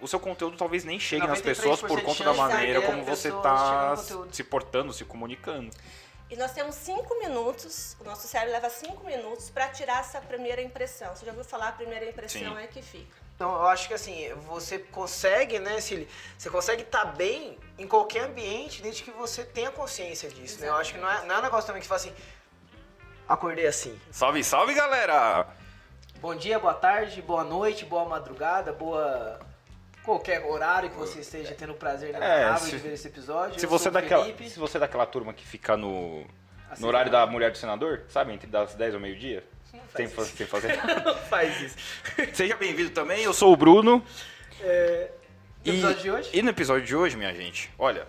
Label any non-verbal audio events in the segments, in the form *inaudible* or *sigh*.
o seu conteúdo talvez nem chegue nas 93% pessoas por conta da maneira como você tá conteúdo. se portando, se comunicando. E nós temos cinco minutos, o nosso cérebro leva cinco minutos para tirar essa primeira impressão. Você já ouviu falar a primeira impressão Sim. é que fica. Então, eu acho que assim, você consegue, né, Cili? Você consegue estar bem em qualquer ambiente desde que você tenha consciência disso, né? Eu acho que não é, não é um negócio também que você fala assim, acordei assim. Salve, salve, galera! Bom dia, boa tarde, boa noite, boa madrugada, boa... Qualquer horário que você esteja tendo o prazer É, se- de ver esse episódio. Se você, é daquela, se você é daquela turma que fica no, Assim, no horário da mulher do senador, sabe? Entre das 10 ao meio-dia. Sem, fa- sem fazer *laughs* nada. Faz isso. *laughs* Seja bem-vindo também, eu sou o Bruno. É, no E- episódio de hoje, E no episódio de hoje, minha gente, olha,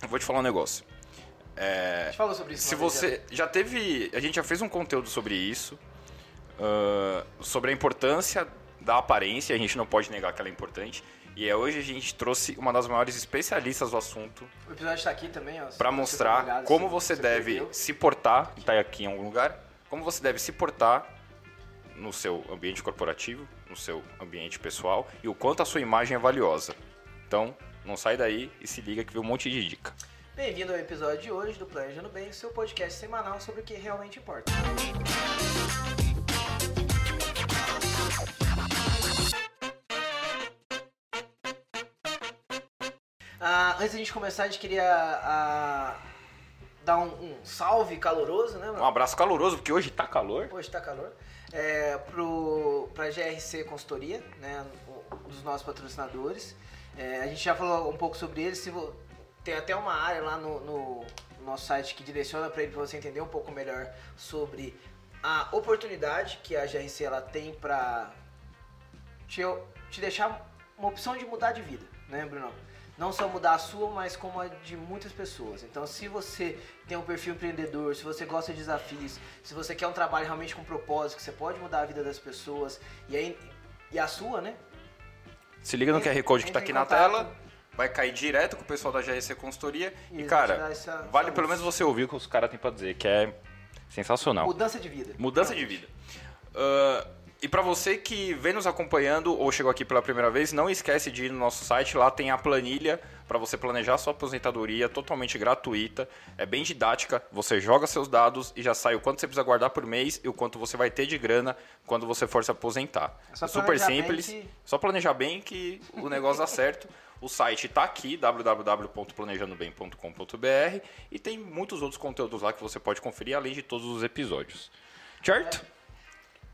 eu vou te falar um negócio. a gente falou sobre isso. Se você já teve. A gente já fez um conteúdo sobre isso. ah, sobre a importância da aparência, a gente não pode negar que ela é importante. E é hoje a gente trouxe uma das maiores especialistas do assunto. O episódio está aqui também, ó. para você mostrar ligado, como se você deve perdeu. se portar, tá aqui em algum lugar, como você deve se portar no seu ambiente corporativo, no seu ambiente pessoal e o quanto a sua imagem é valiosa. Então, não sai daí e se liga que vem um monte de dica. Bem-vindo ao episódio de hoje do Planejando Bem, seu podcast semanal sobre o que realmente importa. Ah, antes da gente começar, a gente queria ah, dar um, um salve caloroso, né? Um abraço caloroso, porque hoje tá calor. Hoje tá calor. É, pro, pra GRC Consultoria, né, um dos nossos patrocinadores. É, a gente já falou um pouco sobre eles. Se vo- tem até uma área lá no, no nosso site que direciona para ele para você entender um pouco melhor sobre a oportunidade que a GRC ela tem para te, te deixar uma opção de mudar de vida, né, Bruno? Não só mudar a sua, mas como a de muitas pessoas. Então, se você tem um perfil empreendedor, se você gosta de desafios, se você quer um trabalho realmente com propósito, que você pode mudar a vida das pessoas e, aí, e a sua, né? Se liga no QR Code que tá entra aqui na tela. Vai cair direto com o pessoal da GRC Consultoria. E E, cara, essa- vale essa pelo menos você ouvir o que os caras têm pra dizer, que é sensacional. Mudança de vida. Mudança de vida. Ah, e pra você que vem nos acompanhando ou chegou aqui pela primeira vez, não esquece de ir no nosso site, lá tem a planilha pra você planejar sua aposentadoria, totalmente gratuita, é bem didática, você joga seus dados e já sai o quanto você precisa guardar por mês e o quanto você vai ter de grana quando você for se aposentar. É Super simples, que- só planejar bem que o negócio dá certo. O site tá aqui, www.planejandobem.com.br e tem muitos outros conteúdos lá que você pode conferir, além de todos os episódios. Certo?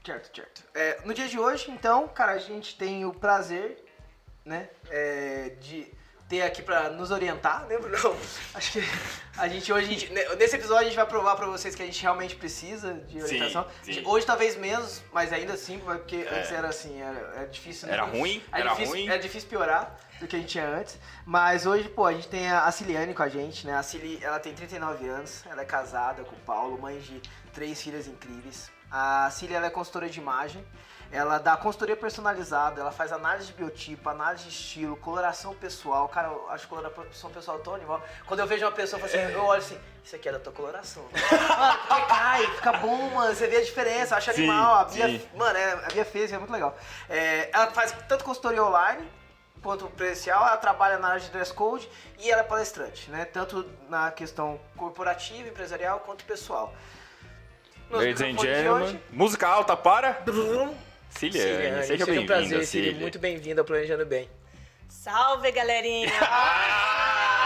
Certo, certo. É, no dia de hoje, então, cara, a gente tem o prazer, né, é, de ter aqui pra nos orientar, né, Bruno? *laughs* Acho que a gente hoje, a gente- ne- nesse episódio, a gente vai provar pra vocês que a gente realmente precisa de Sim, orientação. sim. Hoje talvez menos, mas ainda assim, porque É. antes era assim, era, era difícil. né? Era ruim, era difícil, ruim. Era difícil piorar do que a gente tinha antes. Mas hoje, pô, a gente tem a a Ciliane com a gente, né? A Cili, ela tem 39 anos, ela é casada com o Paulo, mãe de três filhas incríveis. A Cili, ela é consultora de imagem. Ela dá consultoria personalizada, ela faz análise de biotipo, análise de estilo, coloração pessoal. Cara, eu acho coloração pessoal tão animal. Quando eu vejo uma pessoa, eu, assim, eu olho assim, isso aqui é da tua coloração. *laughs* mano, porque cai, fica bom, mano. Você vê a diferença, acha Sim, animal. A Bia, sim. mano, é, a Bia fez, é muito legal. É, ela faz tanto consultoria online quanto presencial, ela trabalha na área de dress code e ela é palestrante, né? Tanto na questão corporativa, empresarial, quanto pessoal. Nos Ladies and gentlemen, música alta para Ciliane. Ciliane, Seja um bem-vinda, prazer, Cili. Muito bem-vinda ao Planejando Bem. Salve, galerinha! Ah,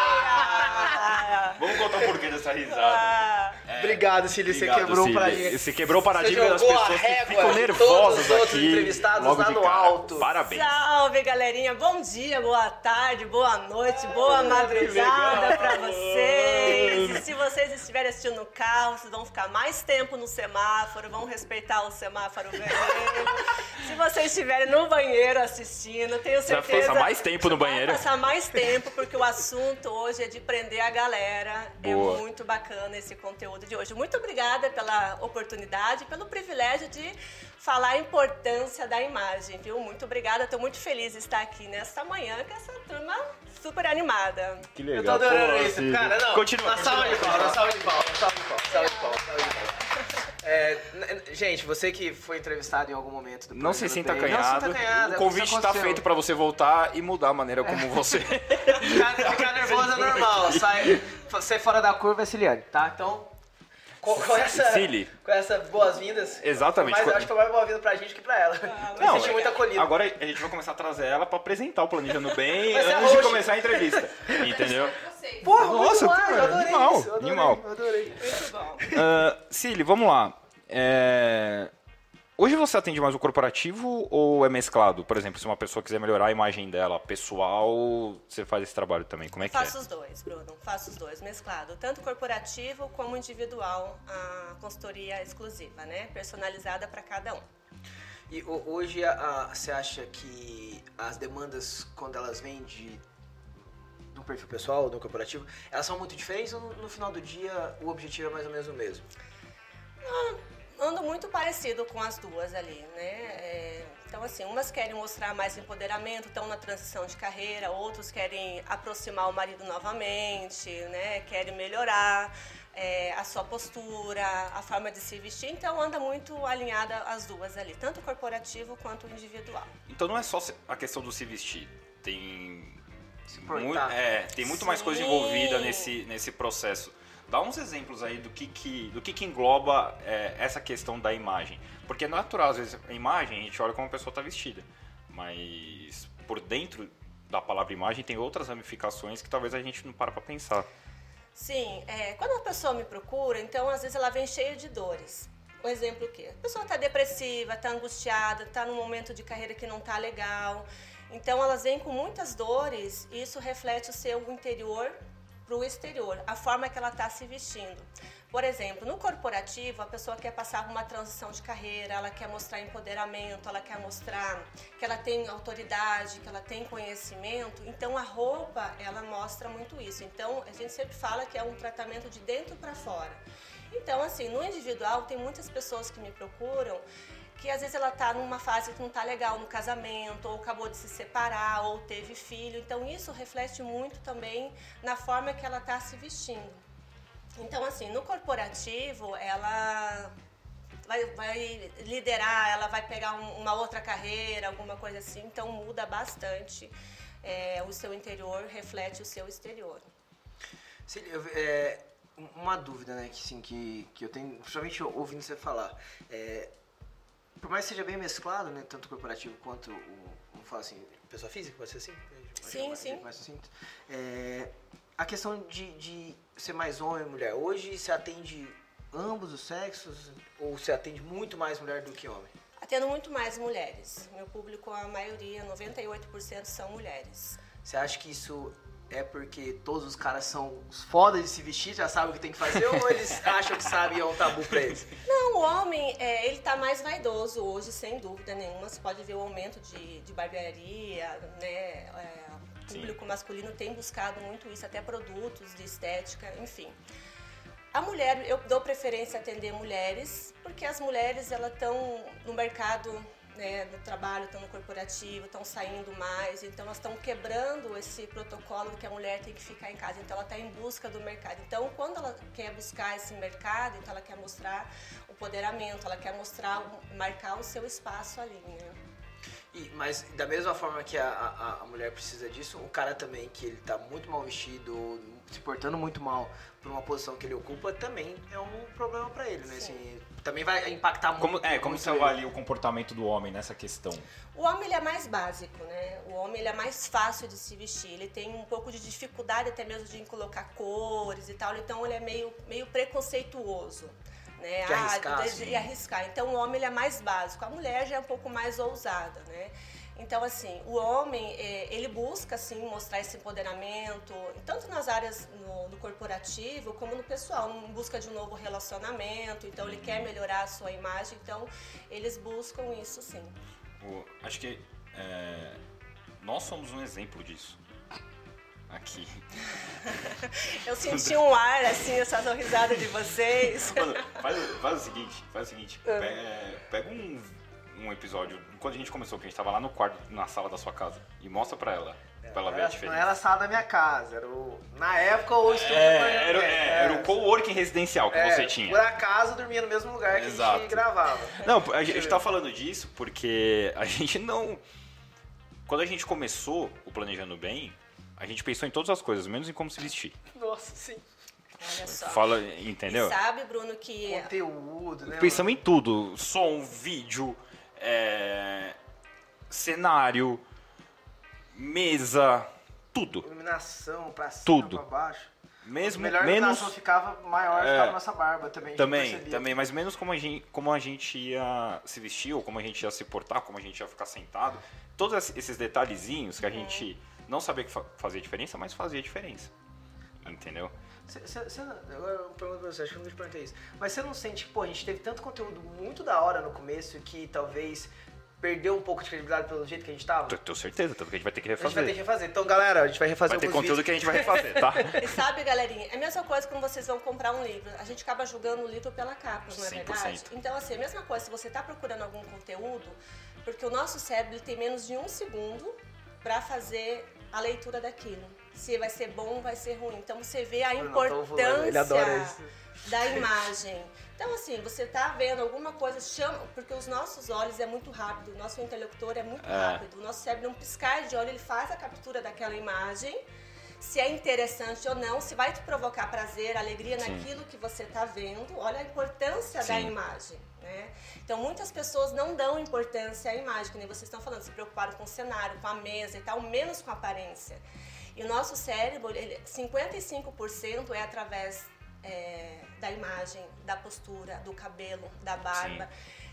*laughs* Vamos contar o porquê dessa risada. Obrigado, Cili. Você Obrigado, quebrou Cili. o paradigma. Você quebrou o paradigma das pessoas que ficam nervosas todos aqui. entrevistados logo lá de no cara. alto. Parabéns. Salve, galerinha! Bom dia, boa tarde, boa noite, boa madrugada pra vocês! E se vocês estiverem assistindo no carro, vocês vão ficar mais tempo no semáforo, vão respeitar o semáforo vermelho. *laughs* se vocês estiverem no banheiro assistindo, tenho Você vai certeza... passar mais tempo no banheiro. Vai passar mais tempo, porque o assunto hoje é de prender a galera. Boa. É muito bacana esse conteúdo de hoje. Muito obrigada pela oportunidade, pelo privilégio de falar a importância da imagem, viu? Muito obrigada, estou muito feliz de estar aqui nesta manhã com essa turma super animada. Que Eu legal. tô adorando Pô, isso, cara. Não, Continua. Uma salva de palmas, uma salva de palmas, uma salva de palmas, salva de palmas, uma salva de palmas. É, gente, você que foi entrevistado em algum momento do Não se sinta acanhado. Não se sinta acanhado. O é convite está feito para você voltar e mudar a maneira como você. *laughs* Ficar, ficar nervoso é normal. Sai, sair fora da curva é Ciliane, tá? Então, com, com essa, com essa boas-vindas. Exatamente. Mas eu acho que foi mais boa-vinda pra gente que pra ela. Não, Me senti muito acolhido. Agora a gente vai começar a trazer ela para apresentar o Planejando *laughs* Bem antes de começar a entrevista. *laughs* Entendeu? Porra, Nossa, muito mais, eu adorei animal, isso. Eu adorei, animal. adorei. Muito bom. Ah, Cili, vamos lá. É, Hoje você atende mais o corporativo ou é mesclado? Por exemplo, se uma pessoa quiser melhorar a imagem dela pessoal, você faz esse trabalho também. Como é que Faço é? os dois, Bruno. Faço os dois, mesclado. Tanto corporativo como individual, a consultoria exclusiva, né? Personalizada para cada um. E ho- hoje a- a- você acha que as demandas, quando elas vêm de do perfil pessoal, do corporativo, elas são muito diferentes ou no, no final do dia o objetivo é mais ou menos o mesmo? Ando muito parecido com as duas ali, né? É, então, assim, umas querem mostrar mais empoderamento, estão na transição de carreira, outros querem aproximar o marido novamente, né? Querem melhorar é, a sua postura, a forma de se vestir. Então, anda muito alinhada as duas ali, tanto corporativo quanto individual. Então não é só a questão do se vestir. Tem Se muito, é, tem muito mais coisa Sim. envolvida nesse, nesse processo. Dá uns exemplos aí do que, que, do que, que engloba é, essa questão da imagem. Porque é natural, às vezes, a imagem, a gente olha como a pessoa está vestida. Mas por dentro da palavra imagem tem outras ramificações que talvez a gente não para para pensar. Sim, é, quando uma pessoa me procura, então às vezes ela vem cheia de dores. O exemplo o quê? A pessoa está depressiva, está angustiada, está num momento de carreira que não está legal. Então elas vêm com muitas dores e isso reflete o seu interior para o exterior, a forma que ela está se vestindo. Por exemplo, no corporativo, a pessoa quer passar uma transição de carreira, ela quer mostrar empoderamento, ela quer mostrar que ela tem autoridade, que ela tem conhecimento. Então, a roupa, ela mostra muito isso. Então, a gente sempre fala que é um tratamento de dentro para fora. Então, assim, no individual, tem muitas pessoas que me procuram que às vezes ela está numa fase que não está legal no casamento, ou acabou de se separar, ou teve filho. Então isso reflete muito também na forma que ela está se vestindo. Então, assim, no corporativo, ela vai, vai liderar, ela vai pegar um- uma outra carreira, alguma coisa assim. Então muda bastante. É, o seu interior reflete o seu exterior. Eu- é, uma dúvida, né, que, assim, que, que eu tenho, principalmente ouvindo você falar. É, por mais que seja bem mesclado, né, tanto o corporativo quanto o, vamos falar assim, pessoa física, pode ser assim? Sim, sim. Mais sucinto. É, a questão de, de ser mais homem ou mulher, hoje você atende ambos os sexos ou você atende muito mais mulher do que homem? Atendo muito mais mulheres. Meu público, a maioria, 98% são mulheres. Você acha que isso é porque todos os caras são os fodas de se vestir, já sabem o que tem que fazer, ou eles *laughs* acham que sabem e é um tabu pra eles? Não, o homem, é, ele tá mais vaidoso hoje, sem dúvida nenhuma. Você pode ver o aumento de, de barbearia, né? É, o público masculino tem buscado muito isso, até produtos de estética, enfim. A mulher, eu dou preferência a atender mulheres, porque as mulheres, elas estão no mercado, né, no trabalho, estão no corporativo, estão saindo mais, então elas estão quebrando esse protocolo que a mulher tem que ficar em casa, então ela está em busca do mercado. Então, quando ela quer buscar esse mercado, então ela quer mostrar o empoderamento, ela quer mostrar, marcar o seu espaço ali, né? E, mas da mesma forma que a, a, a mulher precisa disso, o cara também, que ele tá muito mal vestido, se portando muito mal por uma posição que ele ocupa, também é um problema pra ele, né? Assim, também vai impactar muito. Como, é, como muito você ele. avalia o comportamento do homem nessa questão? O homem ele é mais básico, né? O homem ele é mais fácil de se vestir. Ele tem um pouco de dificuldade até mesmo de colocar cores e tal. Então ele é meio, meio preconceituoso. Né? De arriscar, de- assim. de arriscar. Então o homem ele é mais básico. A mulher já é um pouco mais ousada, né? Então, assim, o homem, eh, ele busca, assim, mostrar esse empoderamento, tanto nas áreas no, no corporativo, como no pessoal, em busca de um novo relacionamento, então ele quer melhorar a sua imagem, então eles buscam isso, sim. Acho que é, nós somos um exemplo disso. Aqui. *laughs* Eu senti um ar, assim, essa sorrisada de vocês. Mano, faz, faz o seguinte, faz o seguinte, Ah. pe- pega um, um episódio, quando a gente começou, que a gente tava lá no quarto, na sala da sua casa, e mostra pra ela, pra ela ver a Era- diferença. Não era a sala da minha casa, era o. Na época o estúdio É, do era, é, era o coworking residencial que É, você tinha. Por acaso dormia no mesmo lugar que a Exato. gente gravava. Não, a gente, a tá falando disso porque a gente não. Quando a gente começou o Planejando Bem, a gente pensou em todas as coisas, menos em como se vestir. Nossa, sim. Olha só. Fala, E entendeu? sabe, Bruno, que Conteúdo, né? Pensamos em tudo: som, vídeo, é, cenário, mesa, tudo. Iluminação, pra cima, Tudo. pra baixo. Mesmo, Melhor menos. ficava maior, É. ficava nossa barba também. Também, também, mas menos como a, gente, como a gente ia se vestir, ou como a gente ia se portar, como a gente ia ficar sentado. Todos esses detalhezinhos que a gente não sabia que fa- fazia diferença, mas fazia diferença. Entendeu? Agora eu pergunto pra você, acho que eu não te perguntei isso. Mas você não sente que, pô, a gente teve tanto conteúdo muito da hora no começo que talvez perdeu um pouco de credibilidade pelo jeito que a gente tava? Tô- Tenho certeza, tanto que a gente vai ter que A gente vai ter refazer. que refazer. Então, galera, a gente vai refazer Vai ter conteúdo vídeos. que a gente vai refazer, tá? *laughs* E sabe, galerinha, é a mesma coisa quando vocês vão comprar um livro. A gente acaba julgando o livro pela capa, não é 100%. verdade? Então, assim, a mesma coisa, se você está procurando algum conteúdo, porque o nosso cérebro tem menos de um segundo para fazer a leitura daquilo. Se vai ser bom, vai ser ruim. Então, você vê a importância da imagem. Então, assim, você tá vendo alguma coisa, chama, porque os nossos olhos é muito rápido, o nosso interlocutor é muito É. rápido. O nosso cérebro, num piscar de olho, ele faz a captura daquela imagem, se é interessante ou não, se vai te provocar prazer, alegria Sim. naquilo que você tá vendo. Olha a importância da Sim. imagem, né? Então, muitas pessoas não dão importância à imagem, que nem vocês estão falando, se preocuparam com o cenário, com a mesa e tal, menos com a aparência. E o nosso cérebro, ele, 55% é através é, da imagem, da postura, do cabelo, da barba.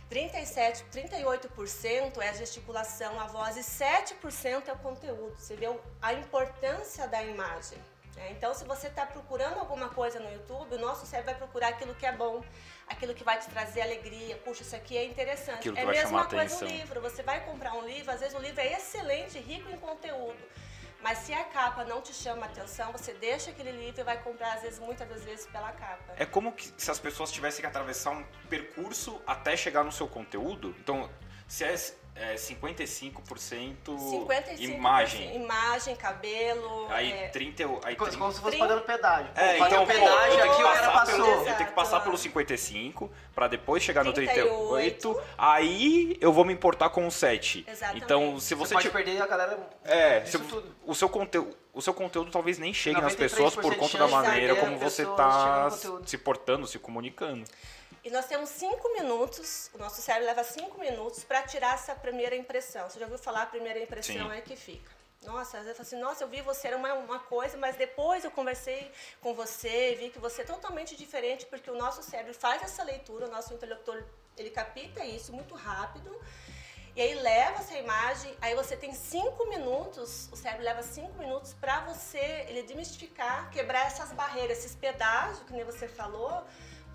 37, 38% é a gesticulação, a voz e 7% é o conteúdo. Você vê a importância da imagem. né? Então, se você está procurando alguma coisa no YouTube, o nosso cérebro vai procurar aquilo que é bom, aquilo que vai te trazer alegria. Puxa, isso aqui é interessante. É a mesma coisa atenção. o livro. Você vai comprar um livro, às vezes o livro é excelente, rico em conteúdo. Mas se a capa não te chama atenção, você deixa aquele livro e vai comprar, às vezes, muitas das vezes, pela capa. É como que se as pessoas tivessem que atravessar um percurso até chegar no seu conteúdo. Então, se é, é 55%, 55% imagem, Imagem, cabelo. aí é, 30, aí Como, 30, como se fosse Trinta- pagando pedágio. É, então, o pô, pedágio eu tenho aqui, que o cara passar pelo, passou. eu tenho que passar pelo 55 pra depois chegar no 38. 38, aí eu vou me importar com o 7. Exatamente. Então, se Você você, pode perder a galera. é, se- o seu conteúdo, o seu conteúdo talvez nem chegue nas 93% pessoas por conta da maneira como você tá conteúdo. se portando, se comunicando. E nós temos cinco minutos, o nosso cérebro leva cinco minutos para tirar essa primeira impressão. Você já ouviu falar a primeira impressão Sim. é que fica. Nossa, às vezes eu falo assim, nossa, eu vi você era uma, uma coisa, mas depois eu conversei com você e vi que você é totalmente diferente, porque o nosso cérebro faz essa leitura, o nosso interlocutor, ele capta isso muito rápido, e aí leva essa imagem, aí você tem cinco minutos, o cérebro leva cinco minutos para você, ele desmistificar, quebrar essas barreiras, esses pedágios, que nem você falou,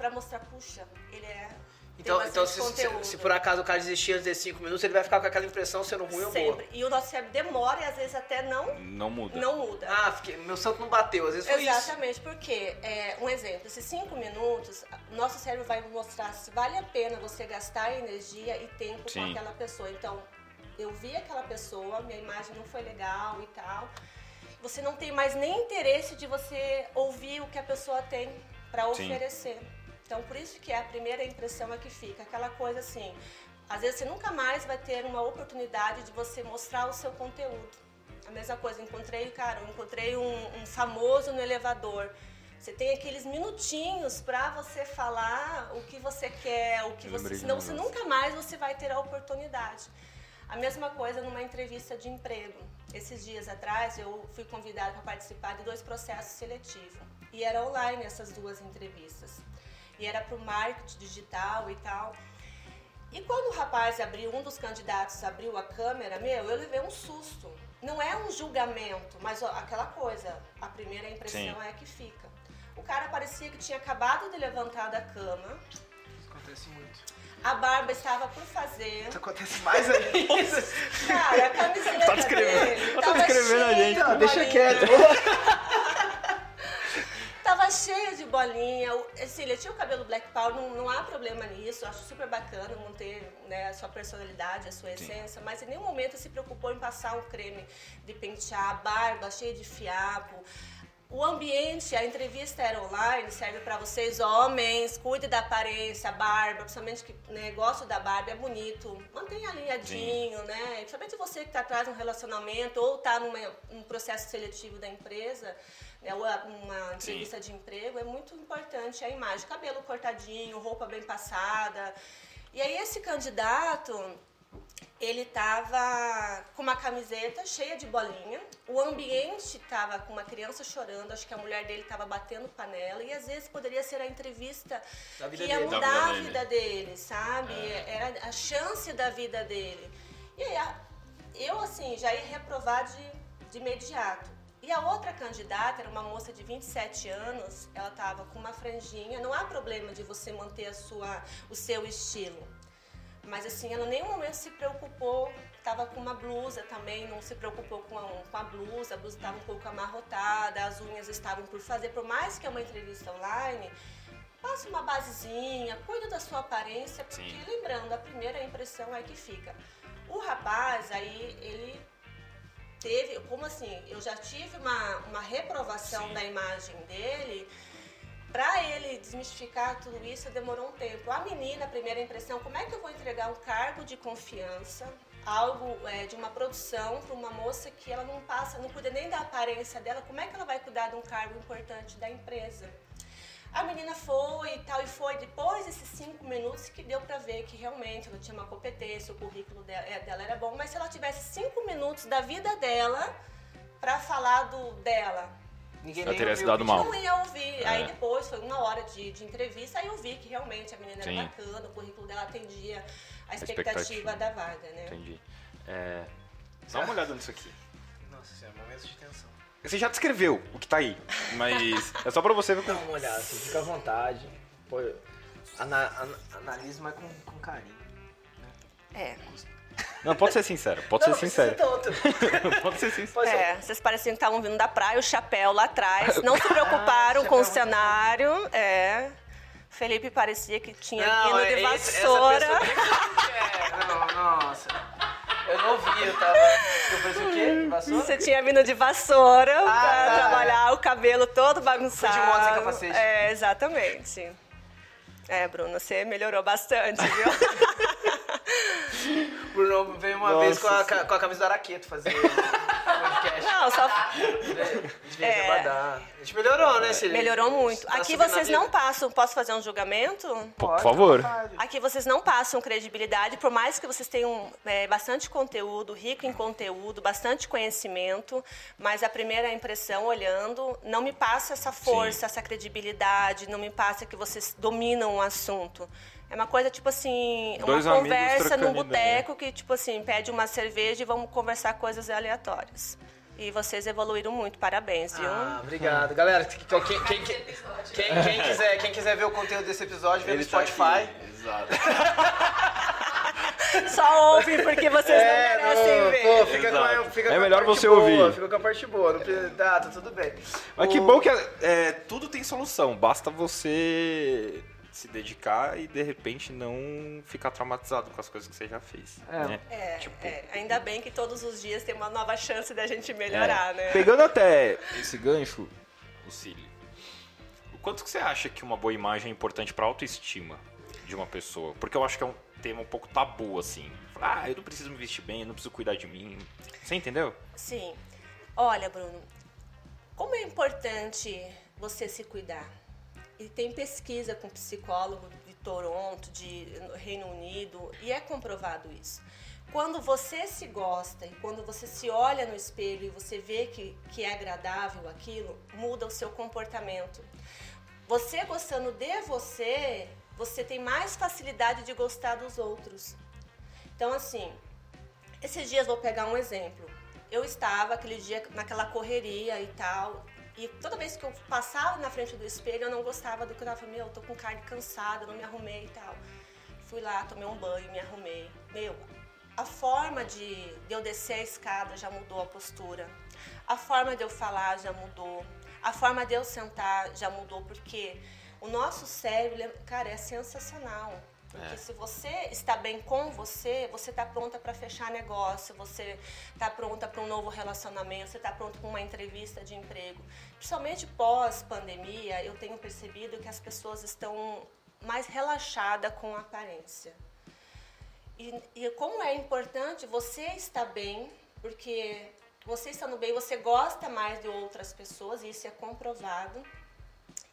para mostrar, puxa, ele é. Então, então se, se, se por acaso o cara desistir antes desses 5 minutos, ele vai ficar com aquela impressão sendo ruim ou boa. Sempre. E o nosso cérebro demora e às vezes até não, Não muda. não muda. Ah, fiquei, meu santo não bateu, às vezes foi isso. Exatamente, porque, é, um exemplo, esses cinco minutos, o nosso cérebro vai mostrar se vale a pena você gastar energia e tempo Sim. com aquela pessoa. Então, eu vi aquela pessoa, minha imagem não foi legal e tal. Você não tem mais nem interesse de você ouvir o que a pessoa tem para Sim. oferecer. Então, por isso que é a primeira impressão é que fica, aquela coisa assim. Às vezes você nunca mais vai ter uma oportunidade de você mostrar o seu conteúdo. A mesma coisa, encontrei, cara, eu encontrei um, um famoso no elevador. Você tem aqueles minutinhos para você falar o que você quer, o que Eu você, senão você nunca mais você vai ter a oportunidade. A mesma coisa numa entrevista de emprego. Esses dias atrás eu fui convidada para participar de dois processos seletivos e era online essas duas entrevistas. E era para o marketing digital e tal. E quando o rapaz abriu, um dos candidatos abriu a câmera, meu, eu levei um susto. Não é um julgamento, mas ó, aquela coisa, a primeira impressão Sim. é que fica. O cara parecia que tinha acabado de levantar da cama, Isso acontece muito. a barba estava por fazer. Isso acontece mais ainda. *laughs* Cara, a camiseta Tá descrevendo- dele tá descrevendo a gente. Não, deixa bolinha. quieto. *laughs* Tava cheia de bolinha. O- Cecília, tinha o cabelo black power, não, não há problema nisso. Acho super bacana manter né, a sua personalidade, a sua essência. Mas em nenhum momento se preocupou em passar um creme de pentear, a barba cheia de fiapo. O ambiente, a entrevista era online, serve para vocês, homens, cuide da aparência, barba, principalmente que né, da barba, é bonito. Mantenha alinhadinho, né? Principalmente você que está atrás de um relacionamento ou está num processo seletivo da empresa, né, uma entrevista de emprego, é muito importante a imagem. Cabelo cortadinho, roupa bem passada. E aí esse candidato, ele tava com uma camiseta cheia de bolinha, o ambiente tava com uma criança chorando, acho que a mulher dele tava batendo panela, e às vezes poderia ser a entrevista que ia dele. Mudar a vida dele, sabe? Era a chance da vida dele. E aí, eu, assim, já ia reprovar de, de imediato. E a outra candidata era uma moça de 27 anos, ela tava com uma franjinha, não há problema de você manter a sua, o seu estilo. Mas assim, ela em nenhum momento se preocupou, estava com uma blusa também, não se preocupou com a, com a blusa, a blusa estava um pouco amarrotada, as unhas estavam por fazer, por mais que é uma entrevista online, passe uma basezinha, cuida da sua aparência, porque Sim. lembrando, a primeira impressão é que fica. O rapaz, aí, ele teve, como assim, eu já tive uma, uma reprovação Sim. da imagem dele, Pra ele desmistificar tudo isso, demorou um tempo. A menina, a primeira impressão, como é que eu vou entregar um cargo de confiança, algo é, de uma produção para uma moça que ela não passa, não cuida nem da aparência dela, como é que ela vai cuidar de um cargo importante da empresa? A menina foi e tal, e foi depois desses cinco minutos que deu pra ver que realmente ela tinha uma competência, o currículo dela, é, dela era bom, mas se ela tivesse cinco minutos da vida dela pra falar do dela, Ninguém Ela teria se dado mal. não ia ouvir. Aí É. depois, foi uma hora de, de entrevista, aí eu vi que realmente a menina Sim. era bacana, o currículo dela atendia a expectativa. expectativa da vaga, né? Entendi. É, dá uma olhada nisso aqui. Nossa senhora, momentos de tensão. Você já descreveu o que tá aí, mas é só pra você ver Dá como... uma olhada, assim, fica à vontade. Pô, ana, ana, analise, mas com, com carinho. É. Não, pode ser sincero, pode Não, ser sincero. *laughs* pode ser sincero. Ser. É, vocês pareciam que estavam vindo da praia, o chapéu lá atrás. Não se *laughs* preocuparam Ah, com o cenário. É. Felipe parecia que tinha Não, de é esse- essa vassoura. pessoa é. Não, nossa. Eu não vi, eu tava. Eu parecia o quê? Vassoura? Você tinha vindo de vassoura pra tá. trabalhar o cabelo todo bagunçado. Fui de moto sem capacete. É, exatamente. É, Bruno, você melhorou bastante, viu? *laughs* Bruno veio uma Nossa vez com a, com a camisa do Araqueto fazer *laughs* podcast. Não, só Devia É. abadar. A gente melhorou, né, Cília? melhorou muito. Tá Aqui vocês não passam. Posso fazer um julgamento? Por favor. Aqui vocês não passam credibilidade, por mais que vocês tenham é, bastante conteúdo, rico em conteúdo, bastante conhecimento, mas a primeira impressão, olhando, não me passa essa força, essa credibilidade, não me passa que vocês dominam o assunto. É uma coisa tipo assim, Dois uma conversa num boteco que, tipo assim, pede uma cerveja e vamos conversar coisas aleatórias. E vocês evoluíram muito, parabéns, viu? Ah, obrigado. Galera, quem, quem, quem, quem- quem- quem quiser, quem quiser ver o conteúdo desse episódio, vê no tá Spotify. Exato. *laughs* Só ouvem porque vocês É, não merecem não, ver. pô, fica com a, Exato. fica É com a melhor parte você boa, ouvir. Fica com a parte boa. Não precisa, tá, tá tudo bem. Mas que O- bom que é, tudo tem solução. Basta você se dedicar e de repente não ficar traumatizado com as coisas que você já fez. É. né? É, Tipo, é, ainda bem que todos os dias tem uma nova chance da gente melhorar, É. né? Pegando até esse gancho, Lucílio, o quanto que você acha que uma boa imagem é importante para autoestima de uma pessoa? Porque eu acho que é um tema um pouco tabu, assim. Ah, eu não preciso me vestir bem, eu não preciso cuidar de mim. Você entendeu? Sim. Olha, Bruno, como é importante você se cuidar. E tem pesquisa com psicólogo de Toronto, de Reino Unido, e é comprovado isso. Quando você se gosta e quando você se olha no espelho e você vê que, que é agradável aquilo, muda o seu comportamento. Você gostando de você, você tem mais facilidade de gostar dos outros. Então, assim, esses dias vou pegar um exemplo. Eu estava aquele dia naquela correria e tal, e toda vez que eu passava na frente do espelho, eu não gostava do que eu tava, meu, eu tô com carne cansada, não me arrumei e tal. Fui lá, tomei um banho, me arrumei. Meu, a forma de, de eu descer a escada já mudou a postura. A forma de eu falar já mudou. A forma de eu sentar já mudou, porque o nosso cérebro, cara, é sensacional. Porque é. se você está bem com você, você está pronta para fechar negócio, você está pronta para um novo relacionamento, você está pronta para uma entrevista de emprego. Principalmente pós-pandemia, eu tenho percebido que as pessoas estão mais relaxadas com a aparência. E, e como é importante você estar bem, porque você estando bem, você gosta mais de outras pessoas, e isso é comprovado,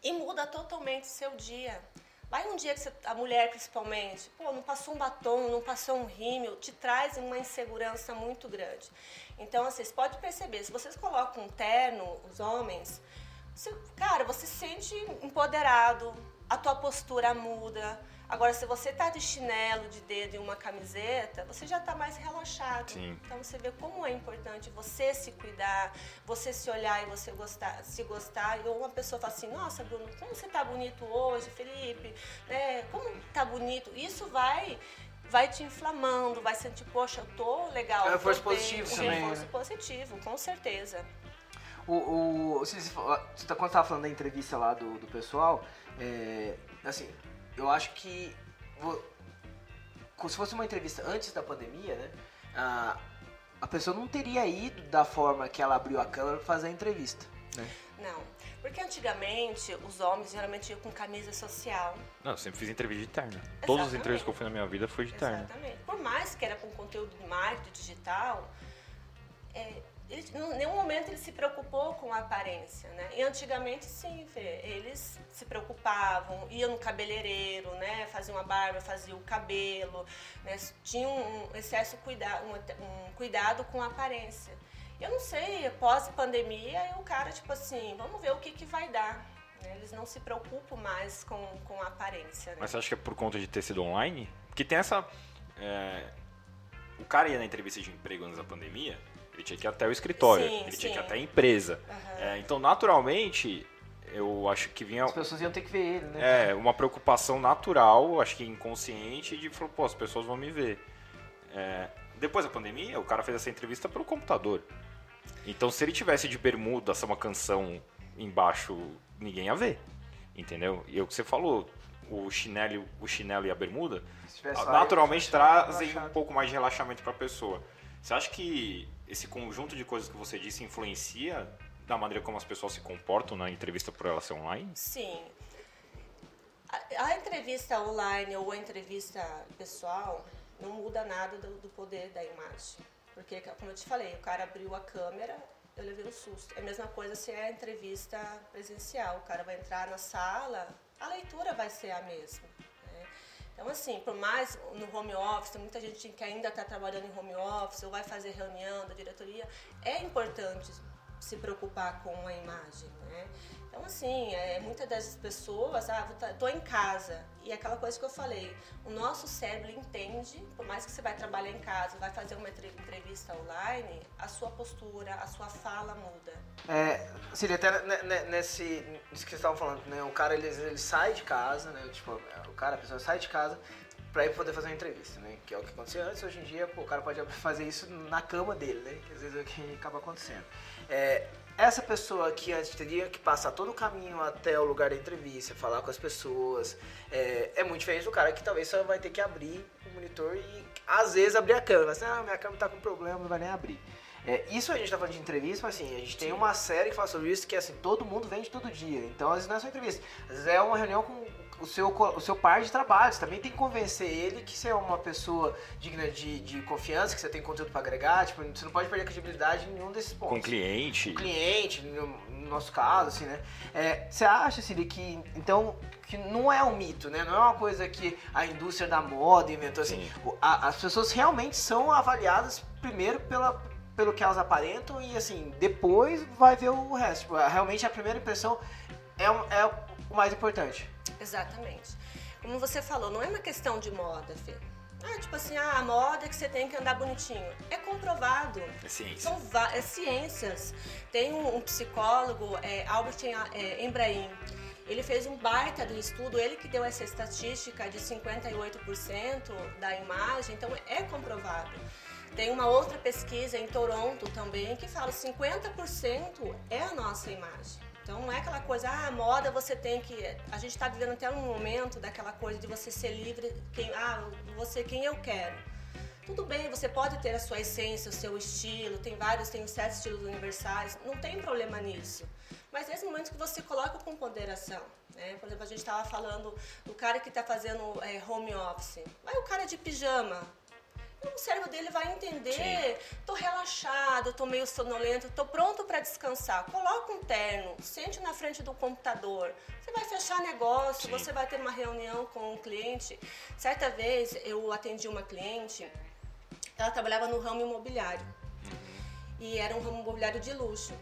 e muda totalmente seu dia. Vai um dia que você, a mulher principalmente, pô, não passou um batom, não passou um rímel, te traz uma insegurança muito grande. Então, assim, vocês podem perceber, se vocês colocam um terno, os homens, você, cara, você se sente empoderado, a tua postura muda, Agora, se você tá de chinelo, de dedo e uma camiseta, você já está mais relaxado. Sim. Então você vê como é importante você se cuidar, você se olhar e você gostar, se gostar. E uma pessoa fala assim, nossa, Bruno, como você tá bonito hoje, Felipe? Né? Como tá bonito? Isso vai vai te inflamando, vai sentir, poxa, eu tô legal. É um reforço positivo também. Um reforço positivo, com certeza. O, o, você, você, tá, quando você tava falando da entrevista lá do, do pessoal, é, assim, eu acho que se fosse uma entrevista antes da pandemia, né? A, a pessoa não teria ido da forma que ela abriu a câmera para fazer a entrevista. Né? Não, porque antigamente os homens geralmente iam com camisa social. Não, eu sempre fiz entrevista de terno. Exatamente. Todas as entrevistas que eu fui na minha vida foi de terno. Exatamente. Por mais que era com conteúdo de marketing digital, é, ele, em nenhum momento ele se preocupou com a aparência, né? E antigamente, sim, Fê, eles se preocupavam, iam no cabeleireiro, né? Faziam a barba, faziam o cabelo, né? Tinham um excesso cuida um, um cuidado com a aparência. Eu não sei, pós-pandemia, o cara, tipo assim, vamos ver o que, que vai dar. Né? Eles não se preocupam mais com, com a aparência. Né? Mas você acha que é por conta de ter sido online? Porque tem essa... É... O cara ia na entrevista de emprego antes da pandemia, ele tinha que ir até o escritório, sim, ele sim. tinha que ir até a empresa. Uhum. É, então, naturalmente, eu acho que vinha. As pessoas iam ter que ver ele, né? É, uma preocupação natural, acho que inconsciente, de falar, pô, as pessoas vão me ver. É, depois da pandemia, o cara fez essa entrevista pelo computador. Então, se ele tivesse de bermuda, essa uma canção embaixo, ninguém ia ver. Entendeu? E é o que você falou, o chinelo, o chinelo e a bermuda, naturalmente trazem um pouco mais de relaxamento para a pessoa. Você acha que esse conjunto de coisas que você disse influencia da maneira como as pessoas se comportam na entrevista por ela ser online? Sim. A, a entrevista online ou a entrevista pessoal não muda nada do, do, poder da imagem. Porque, como eu te falei, o cara abriu a câmera, eu levei um susto. É a mesma coisa se é entrevista presencial. O cara vai entrar na sala, a leitura vai ser a mesma. Então, assim, por mais no home office, muita gente que ainda está trabalhando em home office ou vai fazer reunião da diretoria, é importante se preocupar com a imagem, né? Então, assim, é, muitas das pessoas, ah, tô em casa. E aquela coisa que eu falei, o nosso cérebro entende, por mais que você vai trabalhar em casa, vai fazer uma entrevista online, a sua postura, a sua fala muda. É, Cília, até nesse, nisso que vocês estavam falando, né? O cara, ele, ele sai de casa, né? Tipo, o cara, a pessoa sai de casa para ir poder fazer uma entrevista, né? Que é o que acontecia antes, hoje em dia, pô, o cara pode *laughs* fazer isso na cama dele, né? Que às vezes é o que acaba acontecendo. É, essa pessoa que antes teria que passar todo o caminho até o lugar da entrevista, falar com as pessoas, é, é muito diferente do cara que talvez só vai ter que abrir o monitor e às vezes abrir a câmera. Assim, ah, minha câmera tá com problema, não vai nem abrir. É, isso a gente tá falando de entrevista, mas assim, a gente tem uma série que fala sobre isso que assim, todo mundo vende todo dia. Então, às vezes não é só entrevista. Às vezes é uma reunião com o seu, o seu par de trabalho. Você também tem que convencer ele que você é uma pessoa digna de, de confiança, que você tem conteúdo para agregar. Tipo, você não pode perder a credibilidade em nenhum desses pontos. Com cliente. Com cliente, no, no nosso caso, assim, né? É, você acha, Ciri, que então que não é um mito, né? Não é uma coisa que a indústria da moda inventou assim. As pessoas realmente são avaliadas primeiro pela pelo que elas aparentam e assim, depois vai ver o resto. Tipo, realmente a primeira impressão é, é o mais importante. Exatamente. Como você falou, não é uma questão de moda, Fê. Ah, tipo assim, ah, a moda é que você tem que andar bonitinho. É comprovado. É ciência. São é ciências. Tem um, um psicólogo, é, Albert é, Embraim, Ele fez um baita do estudo, ele que deu essa estatística de 58% da imagem, então é comprovado. Tem uma outra pesquisa em Toronto também que fala 50% é a nossa imagem. Então não é aquela coisa, ah, moda você tem que. A gente está vivendo até um momento daquela coisa de você ser livre, quem, ah, você quem eu quero. Tudo bem, você pode ter a sua essência, o seu estilo, tem vários, tem sete estilos universais, não tem problema nisso. Mas nesse momento que você coloca com ponderação, né? Por exemplo, a gente estava falando do cara que está fazendo é, home office. Vai o cara de pijama, o cérebro dele vai entender, tô relaxado, tô meio sonolento, tô pronto para descansar. Coloca um terno, sente na frente do computador. Você vai fechar negócio, Sim. você vai ter uma reunião com um cliente. Certa vez eu atendi uma cliente, ela trabalhava no ramo imobiliário. Uhum. E era um ramo imobiliário de luxo.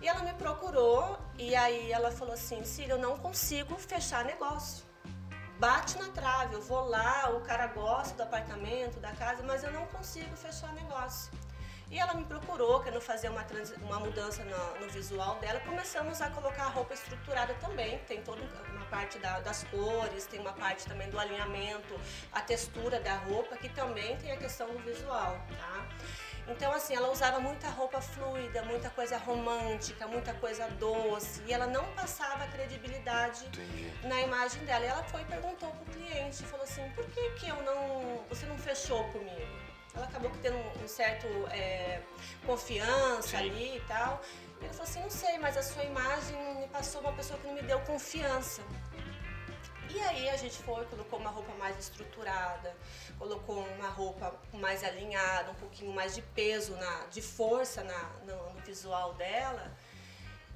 E ela me procurou e aí ela falou assim, Cília, eu não consigo fechar negócio bate na trave. Eu vou lá, o cara gosta do apartamento, da casa, mas eu não consigo fechar negócio. E ela me procurou, querendo fazer uma, uma mudança no, no, visual dela. Começamos a colocar a roupa estruturada também. Tem toda uma parte da, das cores, tem uma parte também do alinhamento, a textura da roupa, que também tem a questão do visual, tá? Então, assim, ela usava muita roupa fluida, muita coisa romântica, muita coisa doce. E ela não passava credibilidade Entendi. na imagem dela. E ela foi e perguntou pro cliente, falou assim, por que que eu não... você não fechou comigo? Ela acabou tendo um certo é, confiança Sim. ali e tal. E ele falou assim, não sei, mas a sua imagem me passou uma pessoa que não me deu confiança. E aí a gente foi, colocou uma roupa mais estruturada, colocou uma roupa mais alinhada, um pouquinho mais de peso, na, de força na, no, no visual dela.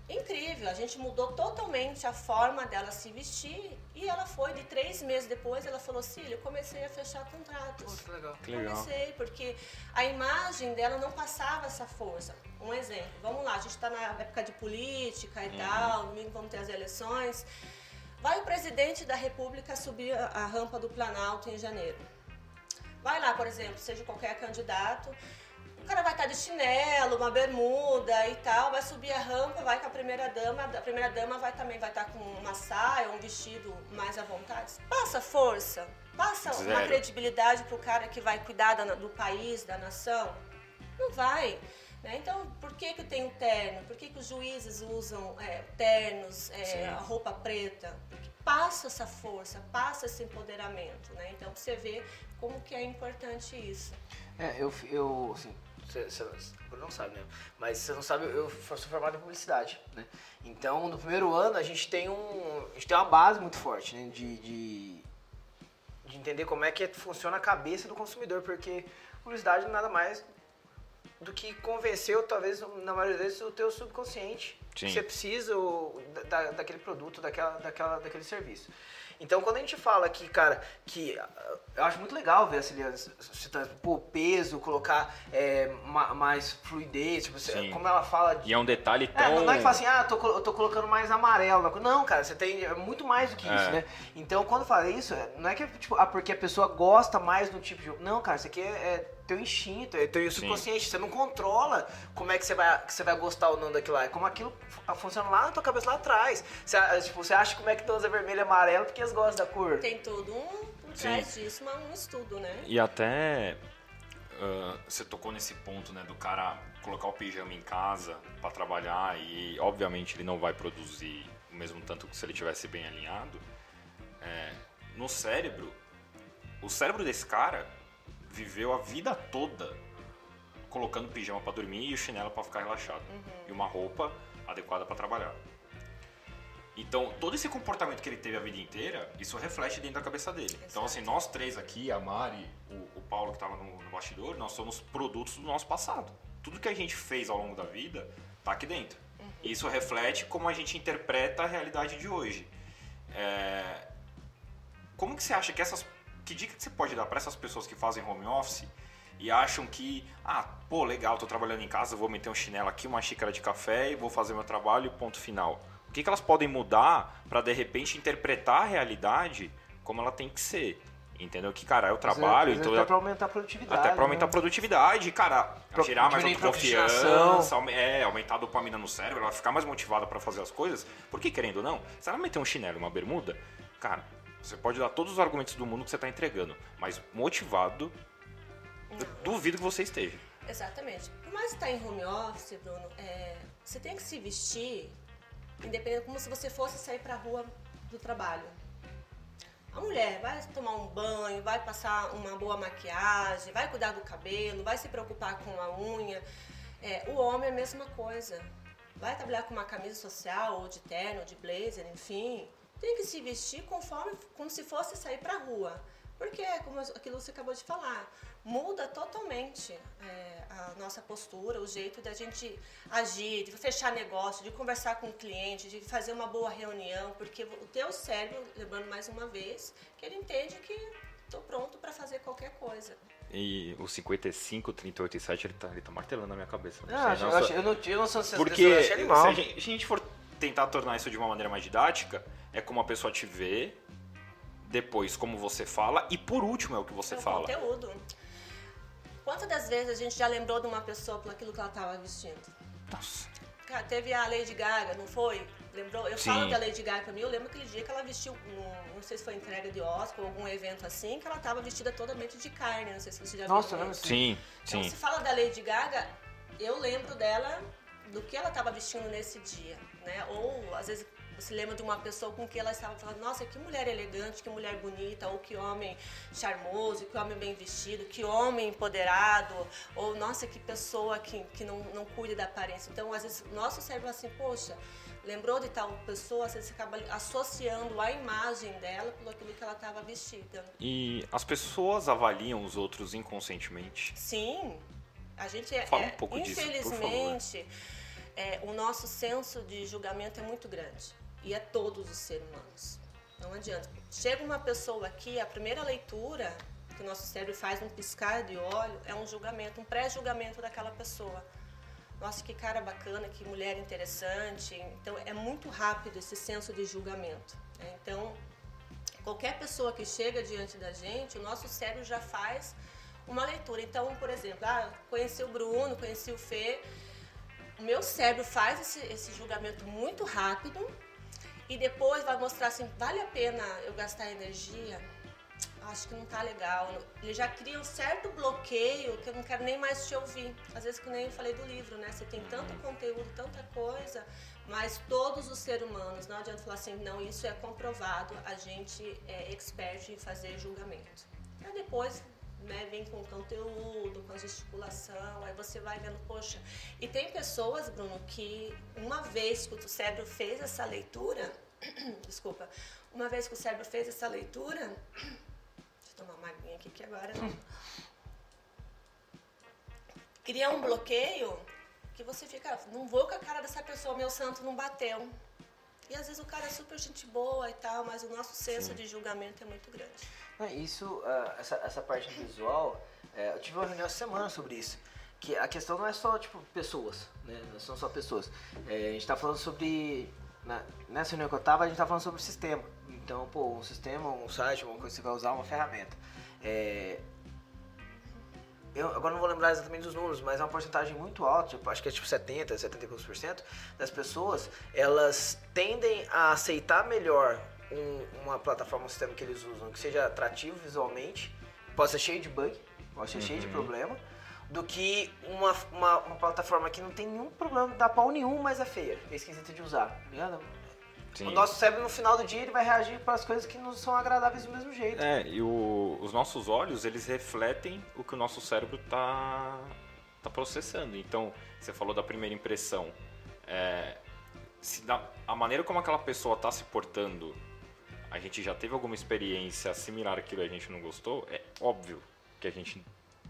Incrível, a gente mudou totalmente a forma dela se vestir e ela foi, de três meses depois, ela falou, Cília, eu comecei a fechar contratos. que legal. Que legal. Comecei, porque a imagem dela não passava essa força. Um exemplo, vamos lá, a gente está na época de política e uhum. tal, domingo vamos ter as eleições. Vai o presidente da República subir a rampa do Planalto em janeiro. Vai lá, por exemplo, seja qualquer candidato, o cara vai estar de chinelo, uma bermuda e tal, vai subir a rampa, vai com a primeira dama, a primeira dama vai também vai estar com uma saia, um vestido mais à vontade. Passa força, passa Zero. uma credibilidade pro cara que vai cuidar do país, da nação. Não vai. Né? Então, por que, que tem o terno? Por que, que os juízes usam é, ternos, é, a roupa preta? Porque passa essa força, passa esse empoderamento. Né? Então, você vê como que é importante isso. É, eu, eu assim, você, não sabe, né? Mas você não sabe, eu sou formado em publicidade, né? Então, no primeiro ano, a gente tem, um, a gente tem uma base muito forte, né? De, de, de entender como é que funciona a cabeça do consumidor, porque publicidade nada mais do que convenceu, talvez, na maioria vezes, o teu subconsciente. Sim. Que você precisa da, daquele produto, daquela, daquela, daquele serviço. Então, quando a gente fala aqui, cara, que eu acho muito legal ver a Celia citando, pô, peso, colocar é, mais fluidez, tipo, você, como ela fala. De, e é um detalhe tão. É, não é que fala assim, ah, tô, eu tô colocando mais amarelo. Não, cara, você tem é muito mais do que é. isso, né? Então, quando fala isso, não é que, tipo, ah, porque a pessoa gosta mais do tipo de. Não, cara, isso aqui é, é teu instinto, é teu subconsciente. Você não controla como é que você vai, que você vai gostar ou não daquilo lá. É como aquilo funciona lá na tua cabeça lá atrás. Você, tipo, você acha como é que tu usa vermelho e amarelo porque eles gostam da cor. Tem tudo um por trás disso, um estudo, né? E até uh, você tocou nesse ponto, né, do cara colocar o pijama em casa para trabalhar e obviamente ele não vai produzir o mesmo tanto que se ele tivesse bem alinhado. É, no cérebro, o cérebro desse cara viveu a vida toda colocando pijama para dormir e o chinelo para ficar relaxado. Uhum. E uma roupa adequada para trabalhar. Então, todo esse comportamento que ele teve a vida inteira, isso reflete dentro da cabeça dele. Exato. Então, assim, nós três aqui, a Mari, o, o Paulo que estava no, no bastidor, nós somos produtos do nosso passado. Tudo que a gente fez ao longo da vida está aqui dentro. Uhum. E isso reflete como a gente interpreta a realidade de hoje. É... Como que você acha que essas que dica que você pode dar para essas pessoas que fazem home office e acham que, ah, pô, legal, tô trabalhando em casa, vou meter um chinelo aqui, uma xícara de café e vou fazer meu trabalho, ponto final. O que, que elas podem mudar para de repente interpretar a realidade como ela tem que ser? Entendeu? Que, cara, é o trabalho. Às vezes então, até pra aumentar a produtividade. até pra aumentar a né? produtividade, cara, Pro- gerar mais autoconfiança, é, aumentar a dopamina no cérebro, ela ficar mais motivada pra fazer as coisas. Porque, querendo ou não, se ela meter um chinelo uma bermuda, cara, você pode dar todos os argumentos do mundo que você tá entregando, mas motivado, duvido que você esteja. Exatamente. Por mais que está em home office, Bruno, é, você tem que se vestir independente como se você fosse sair para a rua do trabalho. A mulher vai tomar um banho, vai passar uma boa maquiagem, vai cuidar do cabelo, vai se preocupar com a unha. É, o homem é a mesma coisa. Vai trabalhar com uma camisa social, ou de terno, ou de blazer, enfim. Tem que se vestir conforme, como se fosse sair para a rua. Porque, como aquilo que você acabou de falar, muda totalmente é, a nossa postura, o jeito da gente agir, de fechar negócio, de conversar com o cliente, de fazer uma boa reunião, porque o teu cérebro, lembrando mais uma vez, que ele entende que estou pronto para fazer qualquer coisa. E o 55, 38 e 7, ele tá, ele tá martelando na minha cabeça. Não Ah, sei, eu, não, acho- só- eu não, eu não sou Porque pessoas, eu acho se animal. a, gente, se a gente for tentar tornar isso de uma maneira mais didática, é como a pessoa te vê, depois como você fala e por último é o que você é o fala. conteúdo. Quantas das vezes a gente já lembrou de uma pessoa por aquilo que ela estava vestindo? Nossa. Cara, teve a Lady Gaga, não foi? Lembrou? Eu Sim. falo da Lady Gaga pra mim, eu lembro aquele dia que ela vestiu, num- não sei se foi entrega de Oscar ou algum evento assim, que ela tava vestida totalmente de carne, não sei se você já Nossa, viu. lembro isso. Sim, Então, sim. se fala da Lady Gaga, eu lembro dela, do que ela estava vestindo nesse dia, né? Ou, às vezes, você lembra de uma pessoa com que ela estava falando, nossa, que mulher elegante, que mulher bonita, ou que homem charmoso, que homem bem vestido, que homem empoderado, ou, nossa, que pessoa que, que não, não cuida da aparência. Então, às vezes, nosso cérebro assim, poxa, lembrou de tal pessoa, às vezes você acaba associando a imagem dela por aquilo que ela estava vestida. E as pessoas avaliam os outros inconscientemente. Sim, a gente é, Fala um é- pouco disso, por infelizmente, é, o nosso senso de julgamento é muito grande e é todos os seres humanos. Não adianta. Chega uma pessoa aqui, a primeira leitura que o nosso cérebro faz um piscar de olho é um julgamento, um pré-julgamento daquela pessoa. Nossa, que cara bacana, que mulher interessante. Então é muito rápido esse senso de julgamento. né? Então qualquer pessoa que chega diante da gente, o nosso cérebro já faz uma leitura. Então, por exemplo, ah, conheci o Bruno, conheci o Fê, o meu cérebro faz esse, esse julgamento muito rápido e depois vai mostrar assim, vale a pena eu gastar energia? Acho que não tá legal. Ele já cria um certo bloqueio que eu não quero nem mais te ouvir. Às vezes que nem eu falei do livro, né? Você tem tanto conteúdo, tanta coisa, mas todos os seres humanos, não adianta falar assim, não, isso é comprovado, a gente é expert em fazer julgamento. Aí depois né, vem com conteúdo, com aí você vai vendo, poxa. E tem pessoas, Bruno, que uma vez que o cérebro fez essa leitura, *clears throat* desculpa, uma vez que o cérebro fez essa leitura, *clears throat* deixa eu tomar uma aguinha aqui que agora não. Cria um bloqueio que você fica, não vou com a cara dessa pessoa, meu santo não bateu. E às vezes o cara é super gente boa e tal, mas o nosso senso de julgamento é muito grande. Não, Isso, ah, essa, essa parte visual, é, eu tive uma reunião essa semana sobre isso. Que a questão não é só, tipo, pessoas, né? Não são só pessoas. É, a gente tá falando sobre. Na, nessa reunião que eu tava, a gente tá falando sobre sistema. Então, pô, um sistema, um site, uma coisa que você vai usar, uma ferramenta. É, eu agora não vou lembrar exatamente dos números, mas é uma porcentagem muito alta, tipo, acho que é tipo 70, 70 e poucos por cento das pessoas, elas tendem a aceitar melhor um- uma plataforma, um sistema que eles usam, que seja atrativo visualmente, pode ser cheio de bug, pode ser cheio de problema, do que uma, uma, uma plataforma que não tem nenhum problema, dá pau nenhum, mas é feia, é esquisita de usar, tá ligado? Sim. O nosso cérebro no final do dia ele vai reagir para as coisas que não são agradáveis do mesmo jeito. É, e o- os nossos olhos, eles refletem o que o nosso cérebro tá, tá processando. Então, você falou da primeira impressão. É, se da, a maneira como aquela pessoa tá se portando, a gente já teve alguma experiência similar àquilo e a gente não gostou, é óbvio que a gente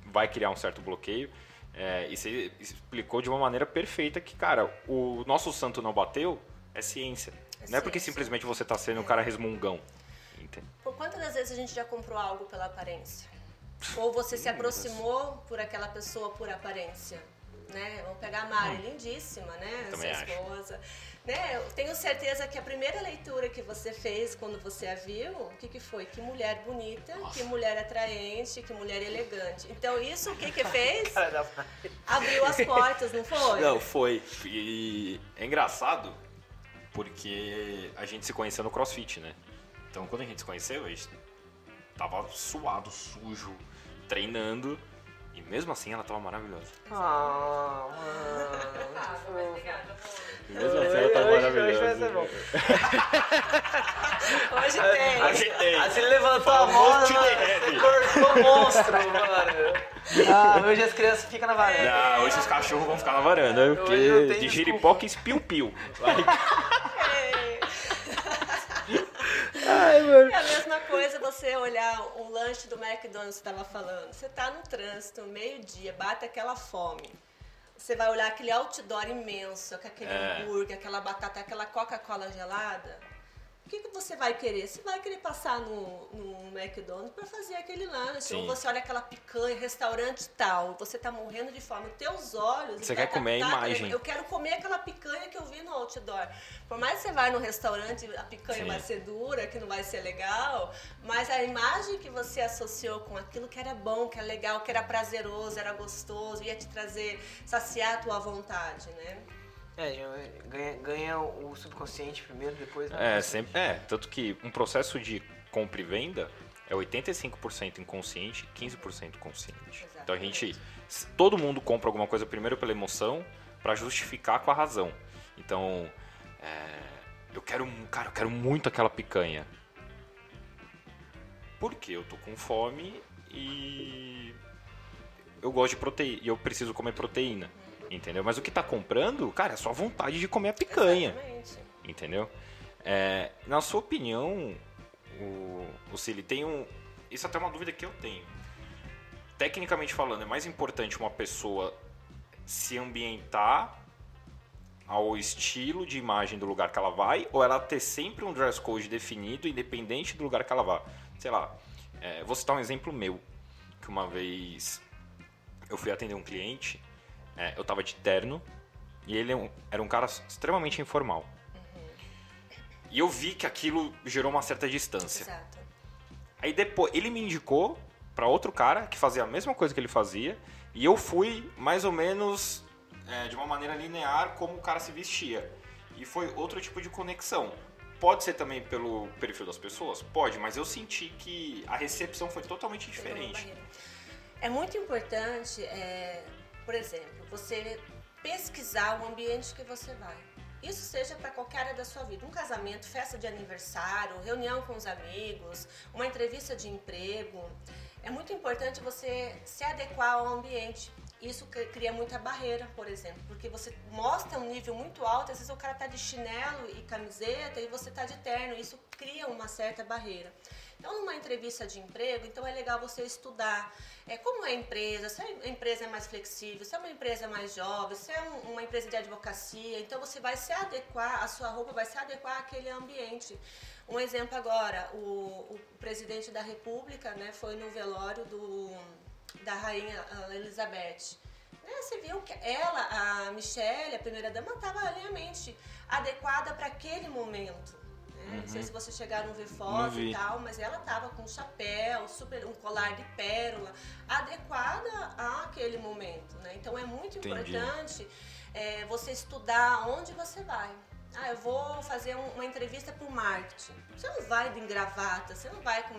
vai criar um certo bloqueio. É, e você explicou de uma maneira perfeita que, cara, o nosso santo não bateu é ciência. É não é porque simplesmente você tá sendo um cara resmungão. Entende? Por quantas das vezes a gente já comprou algo pela aparência? Ou você se aproximou por aquela pessoa por aparência? Né? Vamos pegar a Mari, lindíssima, né? Sua acho. esposa. Né? Eu tenho certeza que a primeira leitura que você fez quando você a viu, o que, que foi? Que mulher bonita, Nossa. que mulher atraente, que mulher elegante. Então isso o que que fez? *laughs* Abriu as *laughs* portas, não foi? Não, foi. E é engraçado porque a gente se conheceu no CrossFit, né? Então quando a gente se conheceu, a gente tava suado, sujo, treinando. E mesmo assim ela tava maravilhosa. Ah, mano. *laughs* Obrigada, mesmo assim ela tava maravilhosa. Hoje vai ser bom. *laughs* hoje tem. Hoje tem. Assim levantou a mão, cortou monstro, mano. Ah, hoje as crianças ficam na varanda. Não, hoje os cachorros vão ficar na varanda, porque de giripoca e piu-piu. *laughs* Ai, mano. É a mesma coisa você olhar o lanche do McDonald's que você estava falando. Você tá no trânsito, meio-dia, bate aquela fome. Você vai olhar aquele outdoor imenso, com aquele é. hambúrguer, aquela batata, aquela Coca-Cola gelada. O que, que você vai querer? Você vai querer passar no, no McDonald's para fazer aquele lanche. Sim. Ou você olha aquela picanha, restaurante tal, você tá morrendo de fome. Os teus olhos. Você quer comer a imagem. Eu, eu, quero comer aquela picanha que outdoor. Por mais que você vá no restaurante, a picanha Sim. vai ser dura, que não vai ser legal, mas a imagem que você associou com aquilo que era bom, que era legal, que era prazeroso, era gostoso, ia te trazer, saciar a tua vontade, né? É, ganha, ganha o subconsciente primeiro, depois... É, sempre, é, tanto que um processo de compra e venda é 85% inconsciente e 15% consciente. Exatamente. Então a gente... Todo mundo compra alguma coisa primeiro pela emoção para justificar com a razão. Então, é, eu quero, cara, eu quero muito aquela picanha. Porque eu tô com fome e eu gosto de proteína, e eu preciso comer proteína. Entendeu? Mas o que tá comprando, cara, é só vontade de comer a picanha. Exatamente. Entendeu? É, na sua opinião, o, o Cili tem um. Isso é até uma dúvida que eu tenho. Tecnicamente falando, é mais importante uma pessoa se ambientar ao estilo de imagem do lugar que ela vai ou ela ter sempre um dress code definido, independente do lugar que ela vá? Sei lá, é, vou citar um exemplo meu, que uma vez eu fui atender um cliente é, eu tava de terno e ele é era um cara extremamente informal. Uhum. E eu vi que aquilo gerou uma certa distância. Exato. Aí depois, ele me indicou para outro cara que fazia a mesma coisa que ele fazia e eu fui mais ou menos é, de uma maneira linear como o cara se vestia. E foi outro tipo de conexão. Pode ser também pelo perfil das pessoas? Pode, mas eu senti que a recepção foi totalmente diferente. É muito importante é, por exemplo, você pesquisar o ambiente que você vai. Isso seja para qualquer área da sua vida, um casamento, festa de aniversário, reunião com os amigos, uma entrevista de emprego. É muito importante você se adequar ao ambiente. Isso cria muita barreira, por exemplo, porque você mostra um nível muito alto, às vezes o cara está de chinelo e camiseta e você está de terno, isso cria uma certa barreira. Então, numa entrevista de emprego, então é legal você estudar é, como é a empresa, se a empresa é mais flexível, se é uma empresa mais jovem, se é um, uma empresa de advocacia. Então, você vai se adequar, a sua roupa vai se adequar àquele ambiente. Um exemplo agora, o, o presidente da República né, foi no velório do, da rainha Elizabeth. Né, você viu que ela, a Michelle, a primeira-dama, estava realmente adequada para aquele momento. Uhum. Não sei se vocês chegaram a ver foto e tal, mas ela tava com um chapéu, super, um colar de pérola, adequada àquele momento, né? Então é muito Entendi. importante é, você estudar onde você vai. Ah, eu vou fazer um, uma entrevista para o marketing. Você não vai de gravata, você não vai com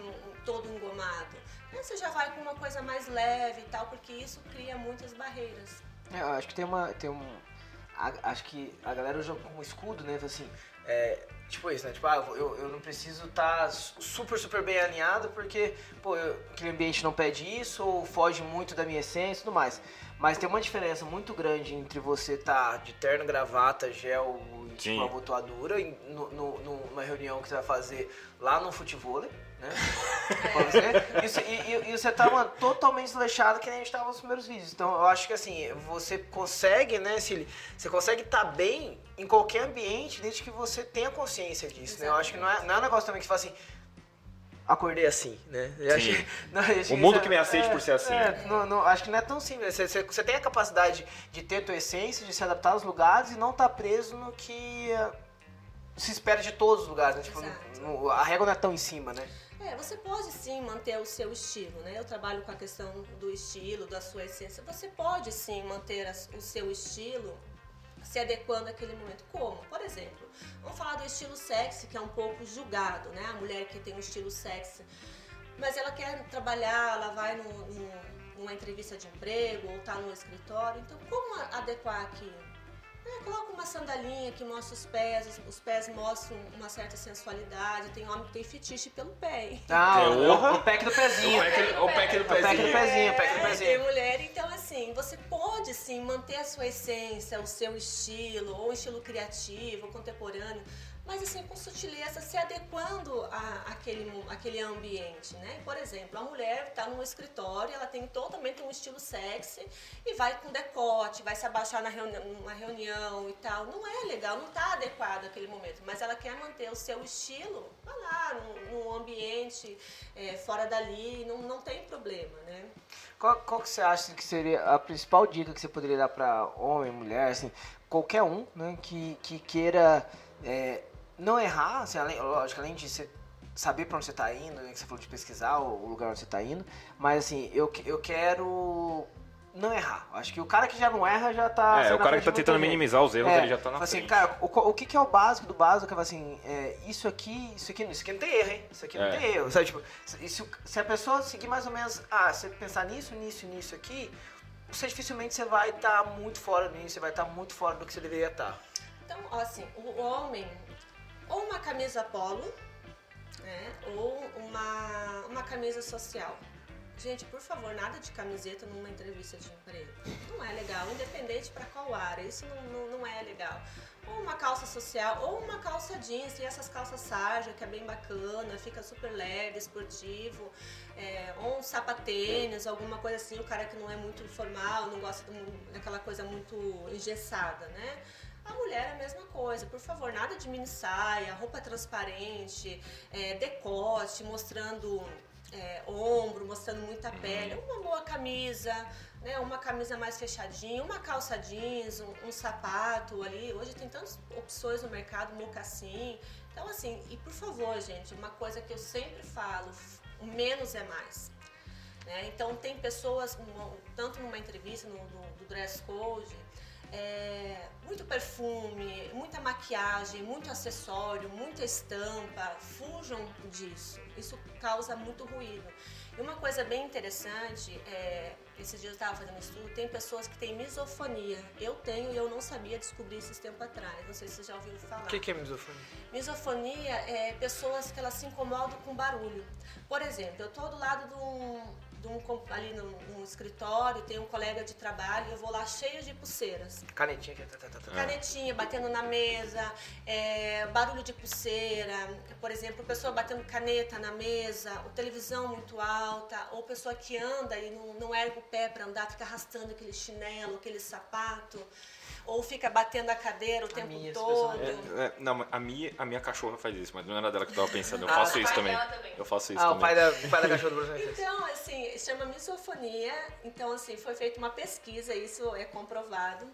todo engomado. Você já vai com uma coisa mais leve e tal, porque isso cria muitas barreiras. É, eu acho que tem uma. Tem um, a, acho que a galera usa como escudo, né? Assim, é, Tipo isso, né? Tipo, ah, eu, eu não preciso estar tá super, super bem alinhado porque, pô, eu, aquele ambiente não pede isso ou foge muito da minha essência e tudo mais. Mas tem uma diferença muito grande entre você estar tá de terno, gravata, gel e tipo, uma abotoadura no, no, numa reunião que você vai fazer lá no futebol né? Isso, e, e, você tava totalmente desleixado que nem a gente tava nos primeiros vídeos. Então eu acho que assim, você consegue, né, Cili? Você consegue estar tá bem em qualquer ambiente desde que você tenha consciência disso, né? Eu acho que não é, não é um negócio também que você fala assim. acordei assim, né? Eu achei- *laughs* não, eu achei O mundo isso- que me aceite por ser assim. é, não, não, acho que não é tão simples. Você, você- você tem a capacidade de ter tua essência, de se adaptar aos lugares e não estar preso no que se espera de todos os lugares. Né? Tipo, no- a régua não é tão em cima, né? É, você pode sim manter o seu estilo, né? Eu trabalho com a questão do estilo, da sua essência. Você pode sim manter o seu estilo se adequando àquele momento. Como? Por exemplo, vamos falar do estilo sexy, que é um pouco julgado, né? A mulher que tem um estilo sexy, mas ela quer trabalhar, ela vai numa entrevista de emprego ou tá no escritório. Então, como adequar aquilo? É, coloca uma sandalinha que mostra os pés, os, os pés mostram uma certa sensualidade. Tem homem que tem fetiche pelo pé. hein? Ah, É, o, o- pack do pezinho. O pack, o pack do O pack do pezinho. o pack do É, pezinho. tem mulher, então assim, você pode sim manter a sua essência, o seu estilo, ou um estilo criativo, contemporâneo, mas assim, com sutileza, se adequando a, àquele, mo- àquele ambiente, né? Por exemplo, a mulher está num escritório, ela tem totalmente um estilo sexy e vai com decote, vai se abaixar na numa reunião e tal. Não é legal, não está adequado àquele momento, mas ela quer manter o seu estilo, vai lá, num, num ambiente é, fora dali, não, não tem problema, né? Qual, qual que você acha que seria a principal dica que você poderia dar para homem, mulher, assim, qualquer um, né, que, que queira é, não errar, assim, além, lógico, além de você saber para onde você está indo, né, que você falou de pesquisar o, o lugar onde você está indo, mas assim, eu, eu quero não errar. Acho que o cara que já não erra já tá. É, o cara que tá tentando minimizar os erros, É, ele já tá na assim, frente. cara, o, o que, que é o básico do básico? Que é assim, é, isso aqui, isso aqui, isso aqui não tem erro, hein? Isso aqui não É. tem erro. Sabe, tipo, se, a pessoa seguir mais ou menos, ah, você pensar nisso, nisso, nisso aqui, você dificilmente você vai estar muito fora disso, você vai estar muito fora do que você deveria estar. Então, ó, assim, o homem, ou uma camisa polo, né, ou uma, uma camisa social. Gente, por favor, nada de camiseta numa entrevista de emprego. Não é legal, independente para qual área, isso não, não, não é legal. Ou uma calça social, ou uma calça jeans, e essas calças sarja, que é bem bacana, fica super leve, esportivo. É, ou um sapatênis, alguma coisa assim, o cara que não é muito formal, não gosta daquela coisa muito engessada, né? A mulher é a mesma coisa, por favor, nada de mini saia, roupa transparente, é, decote, mostrando é, ombro, mostrando muita pele, uma boa camisa, né, uma camisa mais fechadinha, uma calça jeans, um, um sapato ali. Hoje tem tantas opções no mercado, mocassim. Então, assim, e por favor, gente, uma coisa que eu sempre falo, o menos é mais. né? Então, tem pessoas, tanto numa entrevista no, do, do dress code, é, muito perfume, muita maquiagem, muito acessório, muita estampa. Fujam disso. Isso causa muito ruído. E uma coisa bem interessante, é, esses dias eu estava fazendo estudo, tem pessoas que têm misofonia. Eu tenho e eu não sabia descobrir esses tempos atrás. Não sei se você já ouviu falar. O que, que é misofonia? Misofonia é pessoas que elas se incomodam com barulho. Por exemplo, eu estou do lado de um, um ali num, num escritório, tem um colega de trabalho, eu vou lá cheio de pulseiras. Canetinha. Tá, tá, tá, tá. Canetinha batendo na mesa, é, barulho de pulseira, por exemplo, pessoa batendo caneta na mesa, ou televisão muito alta, ou pessoa que anda e não, não ergue o pé para andar, fica arrastando aquele chinelo, aquele sapato, ou fica batendo a cadeira o tempo minha, todo. É, é, não, a minha, a minha cachorra faz isso, mas não era dela que eu tava pensando. Eu Ah, faço o isso pai também. também. Eu faço isso Ah, o também. pai da, o pai da cachorra do Bruno. Então, assim, chama misofonia. Então, assim, foi feita uma pesquisa, isso é comprovado.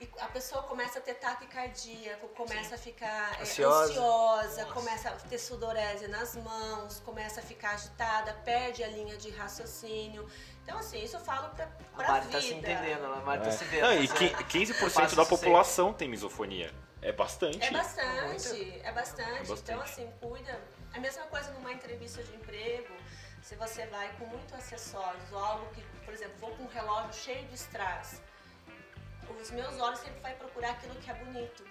E a pessoa começa a ter taquicardia, começa a ficar é, Ansiosa. ansiosa, começa a ter sudorese nas mãos, começa a ficar agitada, perde a linha de raciocínio. Então, assim, isso eu falo pra, A pra Mari vida. tá se entendendo, a Mari tá se vendo. Não, e Você- qui- 15% Faço da isso sempre. população tem misofonia. É bastante. É bastante, é bastante. bastante. Então, assim, cuida. A mesma coisa numa entrevista de emprego, se você vai com muito acessórios, ou algo que, por exemplo, vou com um relógio cheio de strass, os meus olhos sempre vai procurar aquilo que é bonito.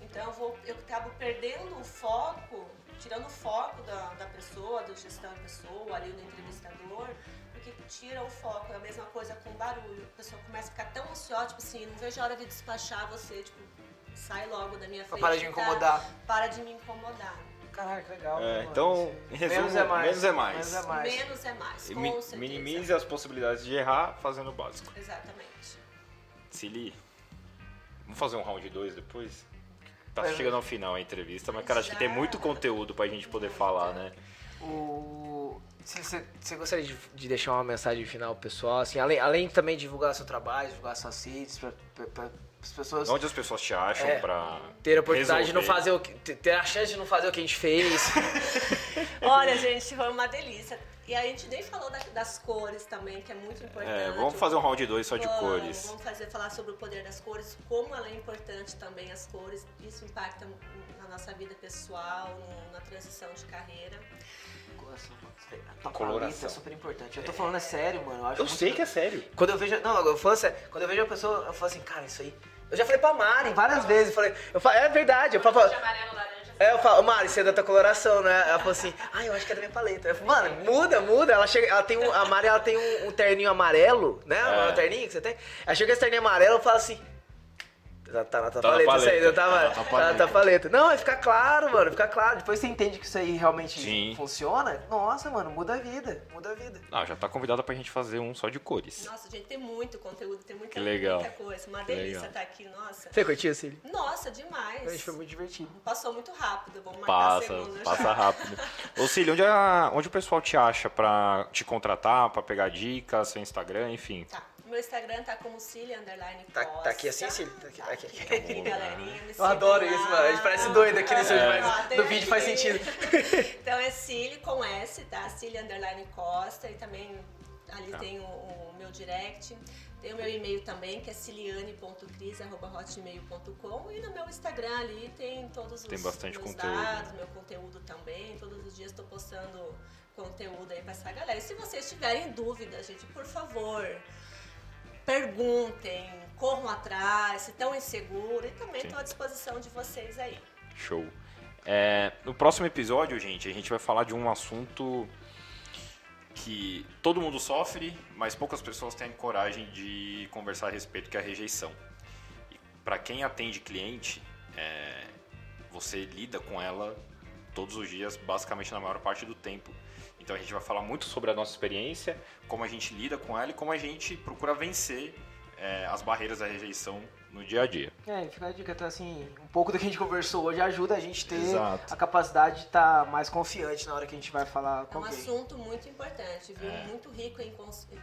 Então eu, vou, eu acabo perdendo o foco, tirando o foco da, da pessoa, do gestão da pessoa, ali do entrevistador, porque tira o foco. É a mesma coisa com barulho. A pessoa começa a ficar tão ansiosa, tipo assim, não vejo a hora de despachar você, tipo, sai logo da minha frente. Para de me tá? incomodar. Para de me incomodar. Que legal. É, então, em resumo, menos é mais. menos é mais. Menos é mais. Menos é mais, E com mi- certeza. minimize as possibilidades de errar fazendo o básico. Exatamente. Cili, vamos fazer um round 2 depois? Tá Vai, chegando ao final a entrevista, mas cara, acho que tem muito conteúdo pra gente poder falar, né? O... se Você, gostaria de, de deixar uma mensagem final pro pessoal, assim, além, além também de divulgar seu trabalho, divulgar suas redes, pra as pessoas Onde as pessoas te acham É. pra. terem a oportunidade de não resolver? fazer o que. ter- ter a chance de não fazer o que a gente fez. *laughs* Olha, gente, foi uma delícia. E a gente nem falou da- das cores também, que é muito importante. É, vamos fazer um round 2 só de Vamos, cores. Vamos fazer, falar sobre o poder das cores, como ela é importante também as cores. Isso impacta na nossa vida pessoal, no- na transição de carreira. A tua Coloração. paleta é super importante. Eu tô falando é sério, mano. Eu, acho Eu muito- sei que é sério. Quando eu vejo. Não, eu falo sério. Quando eu vejo uma pessoa, eu falo assim, cara, isso aí. Eu já falei pra Mari várias vezes. Eu falei, eu falo, é verdade. Eu falo, amarelo, laranja. É, eu falo, Mari, você é da tua coloração, né? Ela falou assim, ah, eu acho que é da minha paleta. Eu falo, mano, muda, muda. Ela chega, ela tem um, a Mari, ela tem um, um terninho amarelo, né? É. Um terninho que você tem. Ela chega esse terninho amarelo, eu falo assim, tá, tá na tua Tá na paleta, isso aí, não tava, tá na tá na paleta. tua paleta. Não, é ficar claro, mano, fica claro. Depois você entende que isso aí realmente Sim. funciona, nossa, mano, muda a vida, muda a vida. Ah, já tá convidada pra gente fazer um só de cores. Nossa, gente, tem muito conteúdo, tem muita, Que legal. muita coisa. Uma Que delícia legal. estar aqui, nossa. Você curtiu, Cílio? Nossa, demais. A gente foi muito divertido. Passou muito rápido, vamos marcar Passa, a segunda passa já. *laughs* rápido. Ô Cílio, onde, a- onde o pessoal te acha pra te contratar, pra pegar dicas, seu Instagram, enfim? Tá. Meu Instagram tá como Cilia Underline Tá, Costa. tá aqui assim, Cílio? Tá aqui, Tá aqui. aqui, aqui, galerinha. me Eu adoro lá. isso, mano. A gente parece doido aqui nesse É. vídeo, mas no vídeo faz sentido. *laughs* Então é Cili com S, tá? Cili Underline Costa. E também ali Tá. tem o, o meu direct. Tem o meu e-mail também, que é ciliane.cris.hotmail.com E no meu Instagram ali tem todos os Tem bastante meus conteúdo. dados, meu conteúdo também. Todos os dias estou postando conteúdo aí pra essa galera. E se vocês tiverem dúvidas, gente, por favor, perguntem, corram atrás, se estão inseguros. E também estou à disposição de vocês aí. Show. É, no próximo episódio, gente, a gente vai falar de um assunto que todo mundo sofre, mas poucas pessoas têm coragem de conversar a respeito, que é a rejeição. Para quem atende cliente, é, você lida com ela todos os dias, basicamente na maior parte do tempo. Então a gente vai falar muito sobre a nossa experiência, como a gente lida com ela e como a gente procura vencer é, as barreiras da rejeição no dia a dia. É, fica a dica, então assim, um pouco do que a gente conversou hoje ajuda a gente ter Exato. a capacidade de estar mais confiante na hora que a gente vai falar É com um alguém. assunto muito importante, viu? É. Muito rico em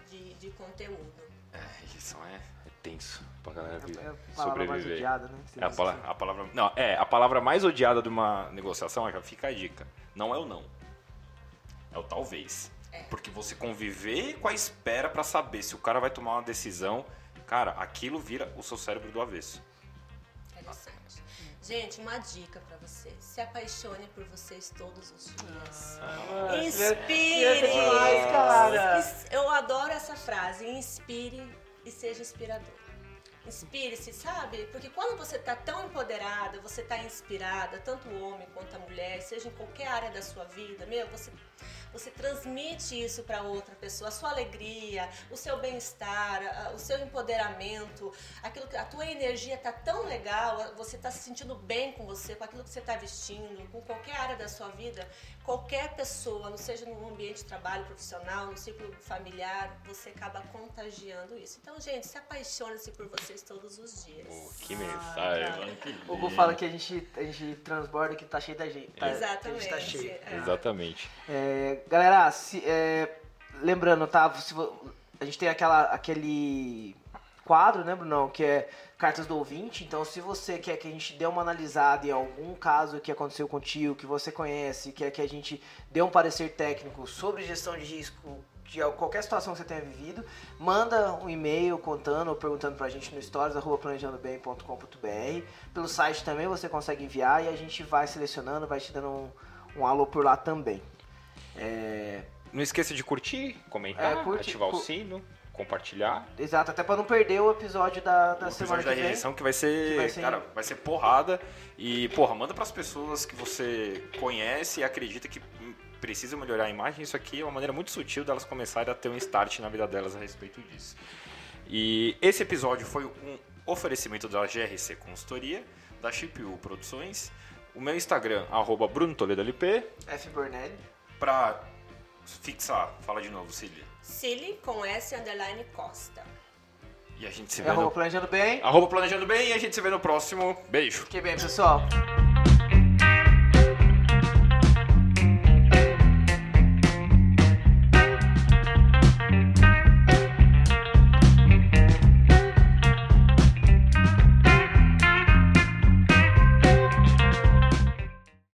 de, de conteúdo. É, rejeição é, é tenso pra galera É, é a palavra mais sobreviver. odiada, né? É a, pala- a palavra, não, é a palavra mais odiada de uma negociação, já fica a dica. Não é o não. É o talvez. Porque você conviver com a espera pra saber se o cara vai tomar uma decisão, cara, aquilo vira o seu cérebro do avesso. Interessante. Gente, uma dica pra vocês. Se apaixone por vocês todos os dias. Ah, Inspire! é demais, cara. Eu adoro essa frase. Inspire e seja inspirador. Inspire-se, sabe? Porque quando você tá tão empoderada, você tá inspirada, tanto o homem quanto a mulher, seja em qualquer área da sua vida, meu, você, você transmite isso para outra pessoa, a sua alegria, o seu bem-estar, o seu empoderamento, aquilo que a tua energia tá tão legal, você tá se sentindo bem com você, com aquilo que você tá vestindo, com qualquer área da sua vida, qualquer pessoa, não seja no ambiente de trabalho profissional, no ciclo familiar, você acaba contagiando isso. Então, gente, se apaixone-se por vocês todos os dias. que mensagem, mano. Que O Gu fala que a gente, a gente transborda que tá cheio da gente. Tá, Exatamente. A gente tá cheio. É. Exatamente. É, galera, se- é, lembrando, tá? Se a gente tem aquela, aquele quadro, né, Brunão? Que é cartas do ouvinte. Então, se você quer que a gente dê uma analisada em algum caso que aconteceu contigo, que você conhece, quer que a gente dê um parecer técnico sobre gestão de risco de qualquer situação que você tenha vivido, manda um e-mail contando ou perguntando pra gente no stories, arroba planejandobem.com.br. Pelo site também você consegue enviar e a gente vai selecionando, vai te dando um, um alô por lá também. É, Não esqueça de curtir, comentar, É, curte- ativar cu- o sino, compartilhar. exato, até pra não perder o episódio da, da o semana episódio que da vem. rejeição que vai ser, Que vai ser- cara, vai ser porrada e porra, manda pras pessoas que você conhece e acredita que precisa melhorar a imagem. Isso aqui é uma maneira muito sutil delas começarem a ter um start na vida delas a respeito disso. E esse episódio foi um oferecimento da GRC Consultoria, da CPU Produções, o meu Instagram arroba Bruno Toledo LP, F. Bornelli. Pra fixar, fala de novo, Cília. Cili com S underline Costa. E a gente se É vê arroba no planejando bem. arroba planejando bem e a gente se vê no próximo. Beijo. Fique bem, pessoal.